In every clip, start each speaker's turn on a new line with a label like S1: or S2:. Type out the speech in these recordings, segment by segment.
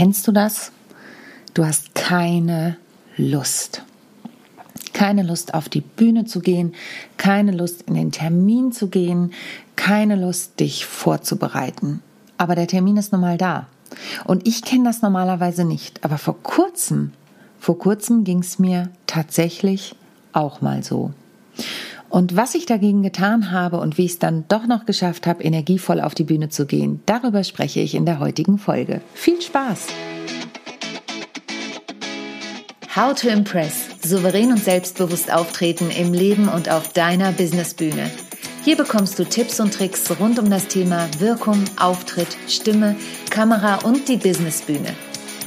S1: Kennst du das? Du hast keine Lust. Keine Lust auf die Bühne zu gehen, keine Lust in den Termin zu gehen, keine Lust dich vorzubereiten. Aber der Termin ist nun mal da. Und ich kenne das normalerweise nicht. Aber vor kurzem, vor kurzem ging es mir tatsächlich auch mal so. Und was ich dagegen getan habe und wie ich es dann doch noch geschafft habe, energievoll auf die Bühne zu gehen, darüber spreche ich in der heutigen Folge. Viel Spaß! How to Impress. Souverän und selbstbewusst auftreten im Leben und auf deiner Businessbühne. Hier bekommst du Tipps und Tricks rund um das Thema Wirkung, Auftritt, Stimme, Kamera und die Businessbühne.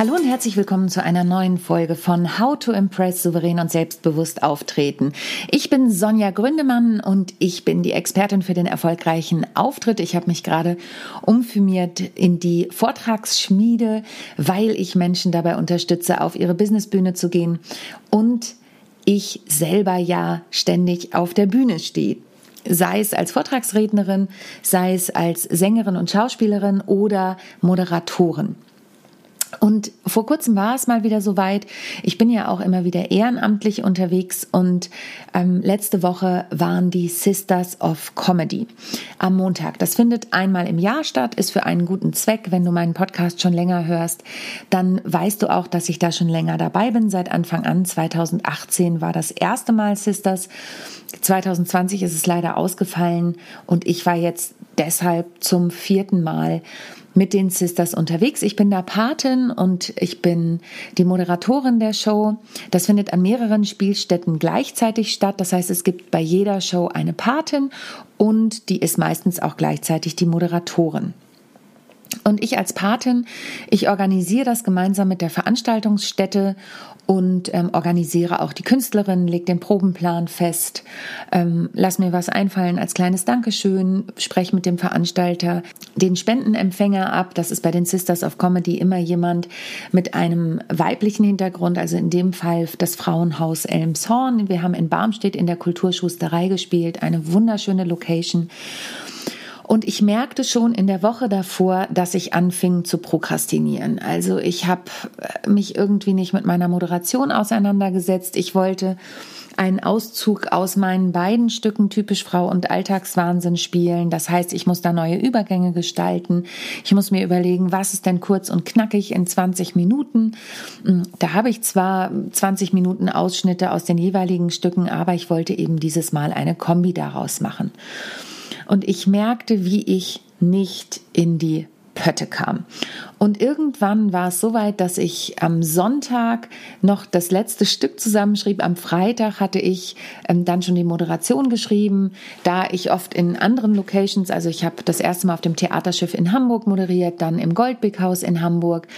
S1: Hallo und herzlich willkommen zu einer neuen Folge von How to Impress souverän und selbstbewusst auftreten. Ich bin Sonja Gründemann und ich bin die Expertin für den erfolgreichen Auftritt. Ich habe mich gerade umfirmiert in die Vortragsschmiede, weil ich Menschen dabei unterstütze, auf ihre Businessbühne zu gehen und ich selber ja ständig auf der Bühne stehe sei es als Vortragsrednerin, sei es als Sängerin und Schauspielerin oder Moderatorin. Und vor kurzem war es mal wieder soweit. Ich bin ja auch immer wieder ehrenamtlich unterwegs und ähm, letzte Woche waren die Sisters of Comedy am Montag. Das findet einmal im Jahr statt, ist für einen guten Zweck. Wenn du meinen Podcast schon länger hörst, dann weißt du auch, dass ich da schon länger dabei bin. Seit Anfang an 2018 war das erste Mal Sisters. 2020 ist es leider ausgefallen und ich war jetzt deshalb zum vierten Mal mit den Sisters unterwegs. Ich bin da Patin und ich bin die Moderatorin der Show. Das findet an mehreren Spielstätten gleichzeitig statt. Das heißt, es gibt bei jeder Show eine Patin und die ist meistens auch gleichzeitig die Moderatorin. Und ich als Patin, ich organisiere das gemeinsam mit der Veranstaltungsstätte und ähm, organisiere auch die Künstlerin, leg den Probenplan fest, ähm, lass mir was einfallen als kleines Dankeschön, spreche mit dem Veranstalter den Spendenempfänger ab. Das ist bei den Sisters of Comedy immer jemand mit einem weiblichen Hintergrund, also in dem Fall das Frauenhaus Elmshorn. Wir haben in Barmstedt in der Kulturschusterei gespielt, eine wunderschöne Location. Und ich merkte schon in der Woche davor, dass ich anfing zu prokrastinieren. Also ich habe äh, mich irgendwie nicht mit meiner Moderation auseinandergesetzt. Ich wollte einen Auszug aus meinen beiden Stücken typisch Frau und Alltagswahnsinn spielen. Das heißt, ich muss da neue Übergänge gestalten. Ich muss mir überlegen, was ist denn kurz und knackig in 20 Minuten. Hm, da habe ich zwar 20 Minuten Ausschnitte aus den jeweiligen Stücken, aber ich wollte eben dieses Mal eine Kombi daraus machen. Und ich merkte, wie ich nicht in die Pötte kam. Und irgendwann war es soweit, dass ich am Sonntag noch das letzte Stück zusammenschrieb. Am Freitag hatte ich ähm, dann schon die Moderation geschrieben, da ich oft in anderen Locations, also ich habe das erste Mal auf dem Theaterschiff in Hamburg moderiert, dann im Goldbeckhaus in Hamburg,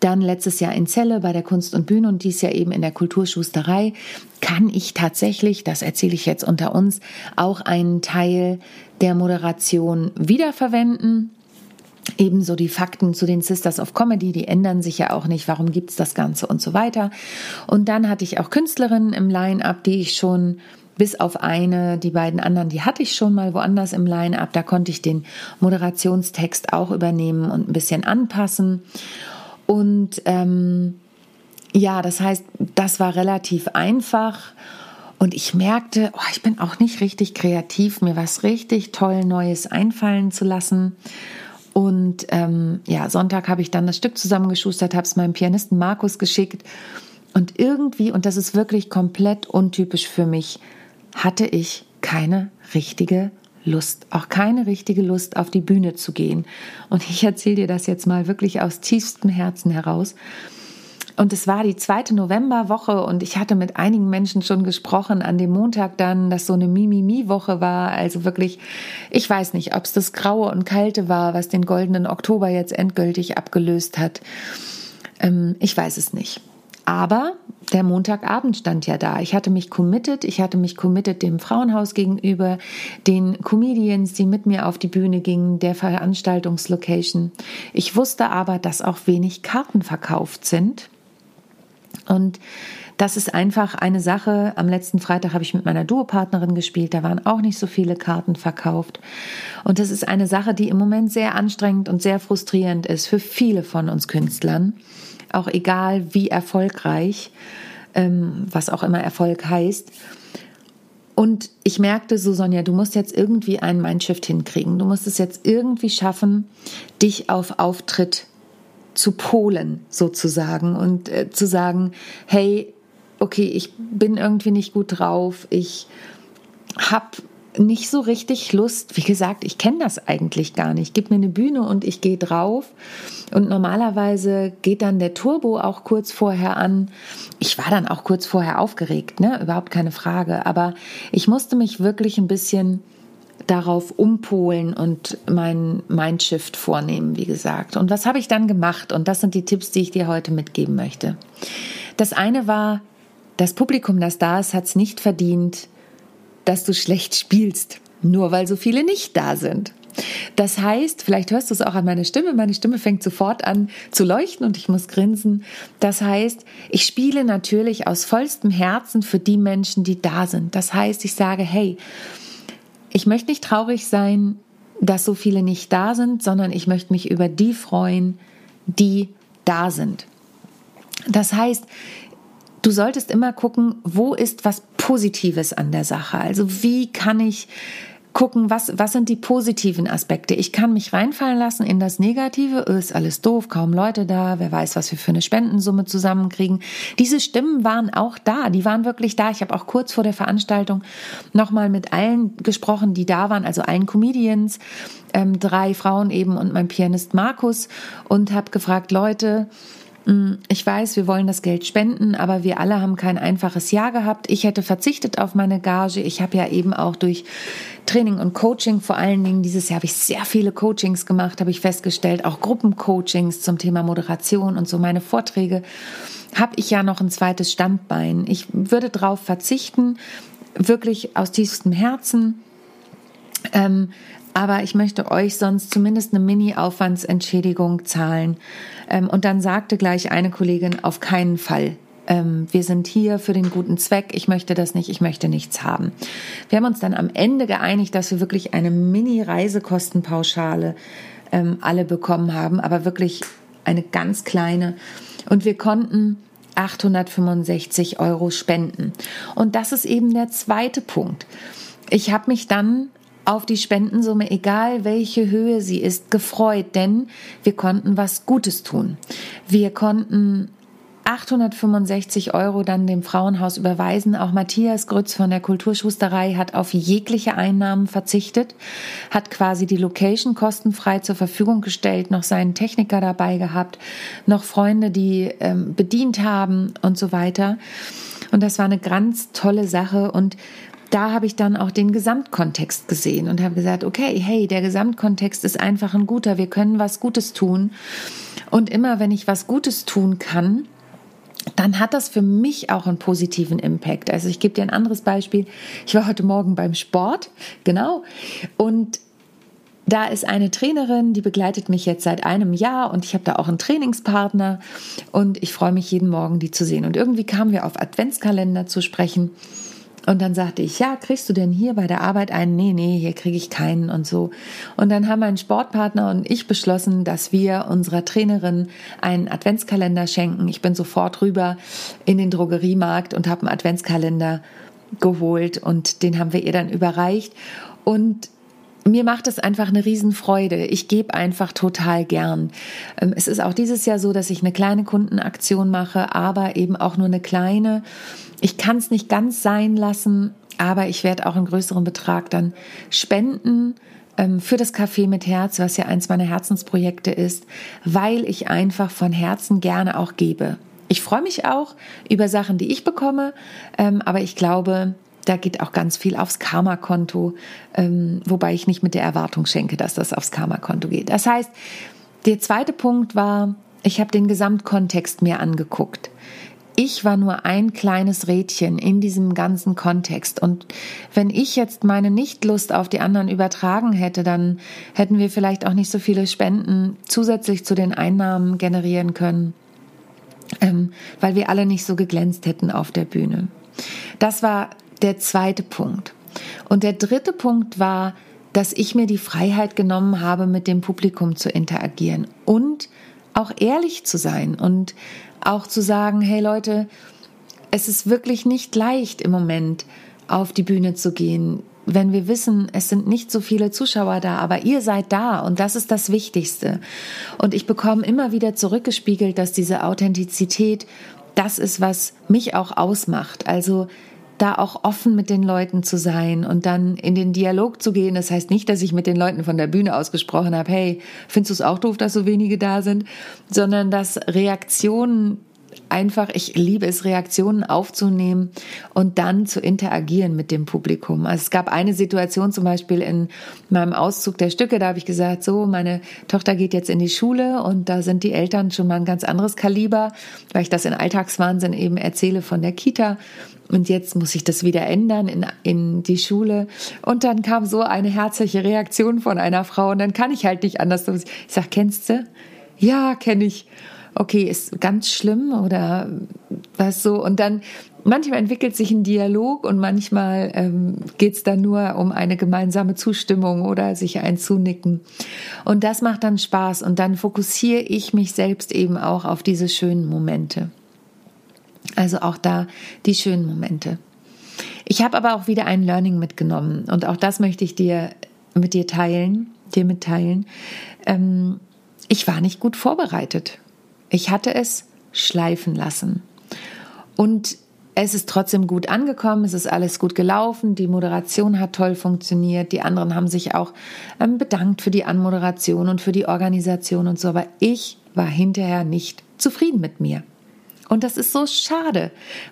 S1: dann letztes Jahr in Celle bei der Kunst und Bühne und dies Jahr eben in der Kulturschusterei, kann ich tatsächlich, das erzähle ich jetzt unter uns, auch einen Teil der Moderation wiederverwenden Ebenso die Fakten zu den Sisters of Comedy, die ändern sich ja auch nicht. Warum gibt's das Ganze und so weiter. Und dann hatte ich auch Künstlerinnen im Line-up, die ich schon bis auf eine, die beiden anderen, die hatte ich schon mal woanders im Line-up. Da konnte ich den Moderationstext auch übernehmen und ein bisschen anpassen. Und ähm, ja, das heißt, das war relativ einfach. Und ich merkte, oh, ich bin auch nicht richtig kreativ, mir was richtig toll Neues einfallen zu lassen. Und ähm, ja, Sonntag habe ich dann das Stück zusammengeschustert, habe es meinem Pianisten Markus geschickt. Und irgendwie, und das ist wirklich komplett untypisch für mich, hatte ich keine richtige Lust, auch keine richtige Lust, auf die Bühne zu gehen. Und ich erzähle dir das jetzt mal wirklich aus tiefstem Herzen heraus. Und es war die zweite Novemberwoche und ich hatte mit einigen Menschen schon gesprochen an dem Montag dann, dass so eine Mimimi-Woche war. Also wirklich, ich weiß nicht, ob es das Graue und Kalte war, was den goldenen Oktober jetzt endgültig abgelöst hat. Ähm, ich weiß es nicht. Aber der Montagabend stand ja da. Ich hatte mich committed, ich hatte mich committed dem Frauenhaus gegenüber, den Comedians, die mit mir auf die Bühne gingen, der Veranstaltungslocation. Ich wusste aber, dass auch wenig Karten verkauft sind. Und das ist einfach eine Sache. Am letzten Freitag habe ich mit meiner Duopartnerin gespielt. Da waren auch nicht so viele Karten verkauft. Und das ist eine Sache, die im Moment sehr anstrengend und sehr frustrierend ist für viele von uns Künstlern auch egal wie erfolgreich, ähm, was auch immer Erfolg heißt. Und ich merkte so, Sonja, du musst jetzt irgendwie einen Mindshift hinkriegen. Du musst es jetzt irgendwie schaffen, dich auf Auftritt zu polen, sozusagen, und äh, zu sagen, hey, okay, ich bin irgendwie nicht gut drauf, ich habe nicht so richtig Lust. Wie gesagt, ich kenne das eigentlich gar nicht. Gib mir eine Bühne und ich gehe drauf. Und normalerweise geht dann der Turbo auch kurz vorher an. Ich war dann auch kurz vorher aufgeregt, ne? Überhaupt keine Frage. Aber ich musste mich wirklich ein bisschen darauf umpolen und mein Mindshift vornehmen, wie gesagt. Und was habe ich dann gemacht? Und das sind die Tipps, die ich dir heute mitgeben möchte. Das eine war, das Publikum, das da ist, hat es nicht verdient, dass du schlecht spielst, nur weil so viele nicht da sind. Das heißt, vielleicht hörst du es auch an meiner Stimme, meine Stimme fängt sofort an zu leuchten und ich muss grinsen. Das heißt, ich spiele natürlich aus vollstem Herzen für die Menschen, die da sind. Das heißt, ich sage, hey, ich möchte nicht traurig sein, dass so viele nicht da sind, sondern ich möchte mich über die freuen, die da sind. Das heißt, du solltest immer gucken, wo ist was Positives an der Sache. Also wie kann ich gucken, was, was sind die positiven Aspekte. Ich kann mich reinfallen lassen in das Negative, oh, ist alles doof, kaum Leute da, wer weiß, was wir für eine Spendensumme zusammenkriegen. Diese Stimmen waren auch da, die waren wirklich da. Ich habe auch kurz vor der Veranstaltung nochmal mit allen gesprochen, die da waren, also allen Comedians, ähm, drei Frauen eben und mein Pianist Markus und habe gefragt, Leute, ich weiß, wir wollen das Geld spenden, aber wir alle haben kein einfaches Jahr gehabt. Ich hätte verzichtet auf meine Gage. Ich habe ja eben auch durch Training und Coaching vor allen Dingen dieses Jahr habe ich sehr viele Coachings gemacht, habe ich festgestellt, auch Gruppencoachings zum Thema Moderation und so meine Vorträge habe ich ja noch ein zweites Standbein. Ich würde darauf verzichten, wirklich aus tiefstem Herzen. Ähm, aber ich möchte euch sonst zumindest eine Mini-Aufwandsentschädigung zahlen. Ähm, und dann sagte gleich eine Kollegin, auf keinen Fall. Ähm, wir sind hier für den guten Zweck. Ich möchte das nicht, ich möchte nichts haben. Wir haben uns dann am Ende geeinigt, dass wir wirklich eine Mini-Reisekostenpauschale ähm, alle bekommen haben, aber wirklich eine ganz kleine. Und wir konnten 865 Euro spenden. Und das ist eben der zweite Punkt. Ich habe mich dann auf die Spendensumme, egal welche Höhe sie ist, gefreut, denn wir konnten was Gutes tun. Wir konnten 865 Euro dann dem Frauenhaus überweisen. Auch Matthias Grütz von der Kulturschusterei hat auf jegliche Einnahmen verzichtet, hat quasi die Location kostenfrei zur Verfügung gestellt, noch seinen Techniker dabei gehabt, noch Freunde, die ähm, bedient haben und so weiter. Und das war eine ganz tolle Sache und da habe ich dann auch den Gesamtkontext gesehen und habe gesagt, okay, hey, der Gesamtkontext ist einfach ein guter, wir können was Gutes tun. Und immer wenn ich was Gutes tun kann, dann hat das für mich auch einen positiven Impact. Also ich gebe dir ein anderes Beispiel. Ich war heute Morgen beim Sport, genau, und da ist eine Trainerin, die begleitet mich jetzt seit einem Jahr und ich habe da auch einen Trainingspartner und ich freue mich jeden Morgen, die zu sehen. Und irgendwie kamen wir auf Adventskalender zu sprechen und dann sagte ich, ja, kriegst du denn hier bei der Arbeit einen? Nee, nee, hier kriege ich keinen und so. Und dann haben mein Sportpartner und ich beschlossen, dass wir unserer Trainerin einen Adventskalender schenken. Ich bin sofort rüber in den Drogeriemarkt und habe einen Adventskalender geholt und den haben wir ihr dann überreicht. Und mir macht es einfach eine Riesenfreude. Ich gebe einfach total gern. Ähm, es ist auch dieses Jahr so, dass ich eine kleine Kundenaktion mache, aber eben auch nur eine kleine. Ich kann es nicht ganz sein lassen, aber ich werde auch einen größeren Betrag dann spenden ähm, für das Café mit Herz, was ja eins meiner Herzensprojekte ist, weil ich einfach von Herzen gerne auch gebe. Ich freue mich auch über Sachen, die ich bekomme, ähm, aber ich glaube, da geht auch ganz viel aufs Karma-Konto, ähm, wobei ich nicht mit der Erwartung schenke, dass das aufs Karma-Konto geht. Das heißt, der zweite Punkt war, ich habe den Gesamtkontext mir angeguckt ich war nur ein kleines Rädchen in diesem ganzen Kontext. Und wenn ich jetzt meine Nichtlust auf die anderen übertragen hätte, dann hätten wir vielleicht auch nicht so viele Spenden zusätzlich zu den Einnahmen generieren können, ähm, weil wir alle nicht so geglänzt hätten auf der Bühne. Das war der zweite Punkt. Und der dritte Punkt war, dass ich mir die Freiheit genommen habe, mit dem Publikum zu interagieren und auch ehrlich zu sein und auch zu sagen, hey Leute, es ist wirklich nicht leicht im Moment auf die Bühne zu gehen, wenn wir wissen, es sind nicht so viele Zuschauer da, aber ihr seid da und das ist das Wichtigste. Und ich bekomme immer wieder zurückgespiegelt, dass diese Authentizität das ist, was mich auch ausmacht. Also da auch offen mit den Leuten zu sein und dann in den Dialog zu gehen. Das heißt nicht, dass ich mit den Leuten von der Bühne ausgesprochen habe, hey, findest du es auch doof, dass so wenige da sind, sondern dass Reaktionen einfach, ich liebe es, Reaktionen aufzunehmen und dann zu interagieren mit dem Publikum. Also es gab eine Situation zum Beispiel in meinem Auszug der Stücke, da habe ich gesagt, so, meine Tochter geht jetzt in die Schule und da sind die Eltern schon mal ein ganz anderes Kaliber, weil ich das in Alltagswahnsinn eben erzähle von der Kita. Und jetzt muss ich das wieder ändern in, in die Schule. Und dann kam so eine herzliche Reaktion von einer Frau und dann kann ich halt nicht anders. Ich sag, kennst du? Ja, kenne ich okay, ist ganz schlimm oder was so. Und dann manchmal entwickelt sich ein Dialog und manchmal ähm, geht es dann nur um eine gemeinsame Zustimmung oder sich ein Zunicken. Und das macht dann Spaß und dann fokussiere ich mich selbst eben auch auf diese schönen Momente. Also auch da die schönen Momente. Ich habe aber auch wieder ein Learning mitgenommen und auch das möchte ich dir mit dir teilen, dir mitteilen. Ähm, ich war nicht gut vorbereitet. Ich hatte es schleifen lassen. Und es ist trotzdem gut angekommen, es ist alles gut gelaufen, die Moderation hat toll funktioniert, die anderen haben sich auch ähm, bedankt für die Anmoderation und für die Organisation und so, aber ich war hinterher nicht zufrieden mit mir. Und das ist so schade,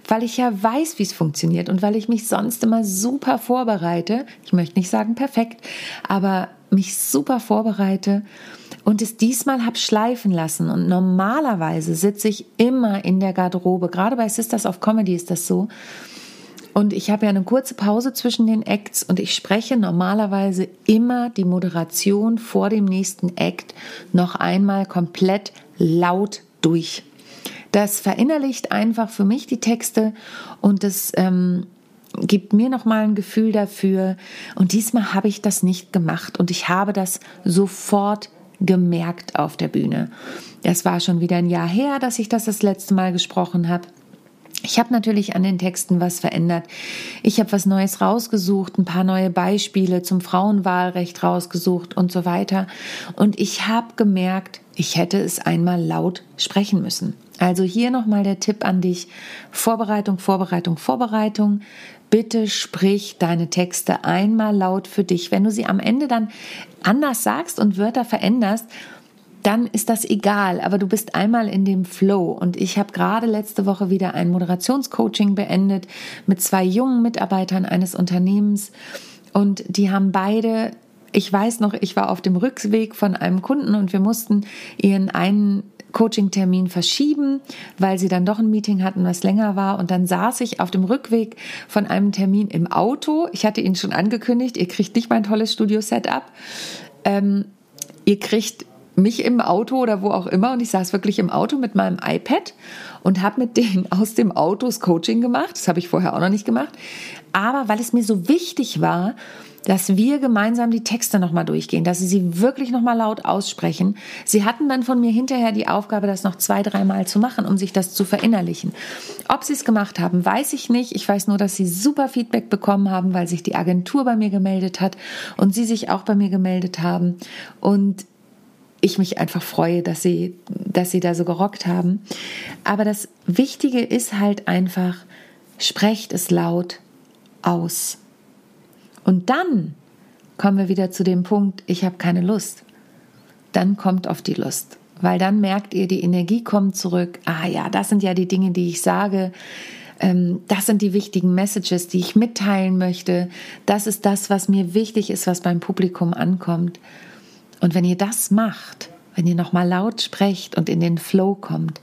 S1: weil ich ja weiß, wie es funktioniert und weil ich mich sonst immer super vorbereite. Ich möchte nicht sagen perfekt, aber mich super vorbereite und es diesmal habe schleifen lassen. Und normalerweise sitze ich immer in der Garderobe. Gerade bei Sisters of Comedy ist das so. Und ich habe ja eine kurze Pause zwischen den Acts und ich spreche normalerweise immer die Moderation vor dem nächsten Act noch einmal komplett laut durch. Das verinnerlicht einfach für mich die Texte und das ähm, gibt mir noch mal ein Gefühl dafür. Und diesmal habe ich das nicht gemacht und ich habe das sofort gemerkt auf der Bühne. Es war schon wieder ein Jahr her, dass ich das das letzte Mal gesprochen habe. Ich habe natürlich an den Texten was verändert. Ich habe was Neues rausgesucht, ein paar neue Beispiele zum Frauenwahlrecht rausgesucht und so weiter. Und ich habe gemerkt, ich hätte es einmal laut sprechen müssen. Also hier nochmal der Tipp an dich. Vorbereitung, Vorbereitung, Vorbereitung. Bitte sprich deine Texte einmal laut für dich. Wenn du sie am Ende dann anders sagst und Wörter veränderst, dann ist das egal, aber du bist einmal in dem Flow. Und ich habe gerade letzte Woche wieder ein Moderationscoaching beendet mit zwei jungen Mitarbeitern eines Unternehmens. Und die haben beide, ich weiß noch, ich war auf dem Rückweg von einem Kunden und wir mussten ihren einen Coaching-Termin verschieben, weil sie dann doch ein Meeting hatten, was länger war. Und dann saß ich auf dem Rückweg von einem Termin im Auto. Ich hatte Ihnen schon angekündigt, ihr kriegt nicht mein tolles Studio-Setup. Ähm, ihr kriegt mich im Auto oder wo auch immer und ich saß wirklich im Auto mit meinem iPad und habe mit denen aus dem Auto das Coaching gemacht. Das habe ich vorher auch noch nicht gemacht. Aber weil es mir so wichtig war, dass wir gemeinsam die Texte nochmal durchgehen, dass sie sie wirklich nochmal laut aussprechen. Sie hatten dann von mir hinterher die Aufgabe, das noch zwei, dreimal zu machen, um sich das zu verinnerlichen. Ob sie es gemacht haben, weiß ich nicht. Ich weiß nur, dass sie super Feedback bekommen haben, weil sich die Agentur bei mir gemeldet hat und sie sich auch bei mir gemeldet haben. Und ich mich einfach freue, dass sie, dass sie da so gerockt haben. Aber das Wichtige ist halt einfach, sprecht es laut aus. Und dann kommen wir wieder zu dem Punkt, ich habe keine Lust. Dann kommt auf die Lust, weil dann merkt ihr, die Energie kommt zurück. Ah ja, das sind ja die Dinge, die ich sage. Ähm, das sind die wichtigen Messages, die ich mitteilen möchte. Das ist das, was mir wichtig ist, was beim Publikum ankommt. Und wenn ihr das macht, wenn ihr nochmal laut sprecht und in den Flow kommt,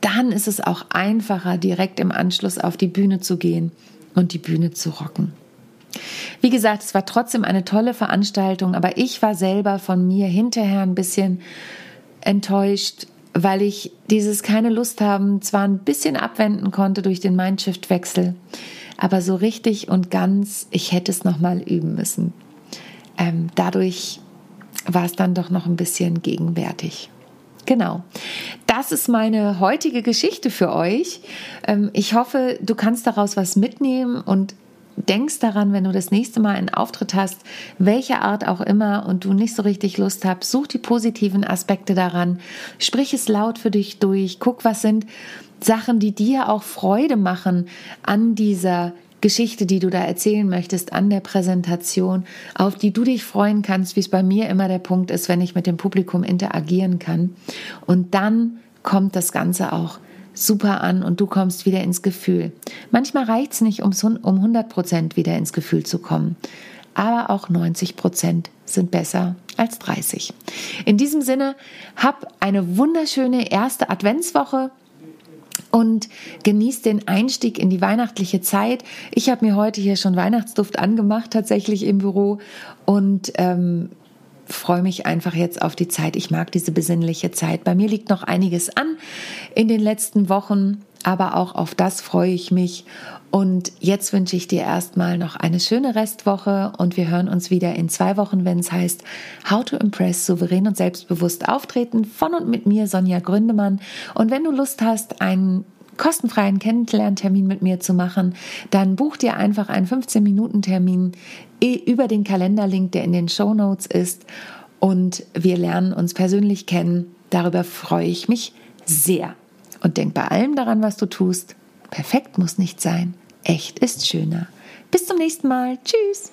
S1: dann ist es auch einfacher, direkt im Anschluss auf die Bühne zu gehen und die Bühne zu rocken. Wie gesagt, es war trotzdem eine tolle Veranstaltung, aber ich war selber von mir hinterher ein bisschen enttäuscht, weil ich dieses keine Lust haben zwar ein bisschen abwenden konnte durch den Mindshift-Wechsel, aber so richtig und ganz, ich hätte es nochmal üben müssen. Ähm, dadurch war es dann doch noch ein bisschen gegenwärtig. Genau. Das ist meine heutige Geschichte für euch. Ähm, ich hoffe, du kannst daraus was mitnehmen und denkst daran, wenn du das nächste Mal einen Auftritt hast, welcher Art auch immer und du nicht so richtig Lust hast, such die positiven Aspekte daran, sprich es laut für dich durch, guck, was sind Sachen, die dir auch Freude machen an dieser Geschichte, die du da erzählen möchtest, an der Präsentation, auf die du dich freuen kannst, wie es bei mir immer der Punkt ist, wenn ich mit dem Publikum interagieren kann. Und dann kommt das Ganze auch super an und du kommst wieder ins Gefühl. Manchmal reicht es nicht, um 100 Prozent wieder ins Gefühl zu kommen, aber auch 90 Prozent sind besser als 30. In diesem Sinne, hab eine wunderschöne erste Adventswoche und genießt den Einstieg in die weihnachtliche Zeit. Ich habe mir heute hier schon Weihnachtsduft angemacht, tatsächlich im Büro und ähm, freue mich einfach jetzt auf die Zeit. Ich mag diese besinnliche Zeit. Bei mir liegt noch einiges an in den letzten Wochen, aber auch auf das freue ich mich. Und jetzt wünsche ich dir erstmal noch eine schöne Restwoche und wir hören uns wieder in zwei Wochen, wenn es heißt How to Impress souverän und selbstbewusst auftreten von und mit mir, Sonja Gründemann. Und wenn du Lust hast, einen kostenfreien Kennenlerntermin mit mir zu machen, dann buch dir einfach einen 15-Minuten-Termin über den Kalenderlink, der in den Show Notes ist. Und wir lernen uns persönlich kennen. Darüber freue ich mich sehr. Und denk bei allem daran, was du tust. Perfekt muss nicht sein. Echt ist schöner. Bis zum nächsten Mal. Tschüss.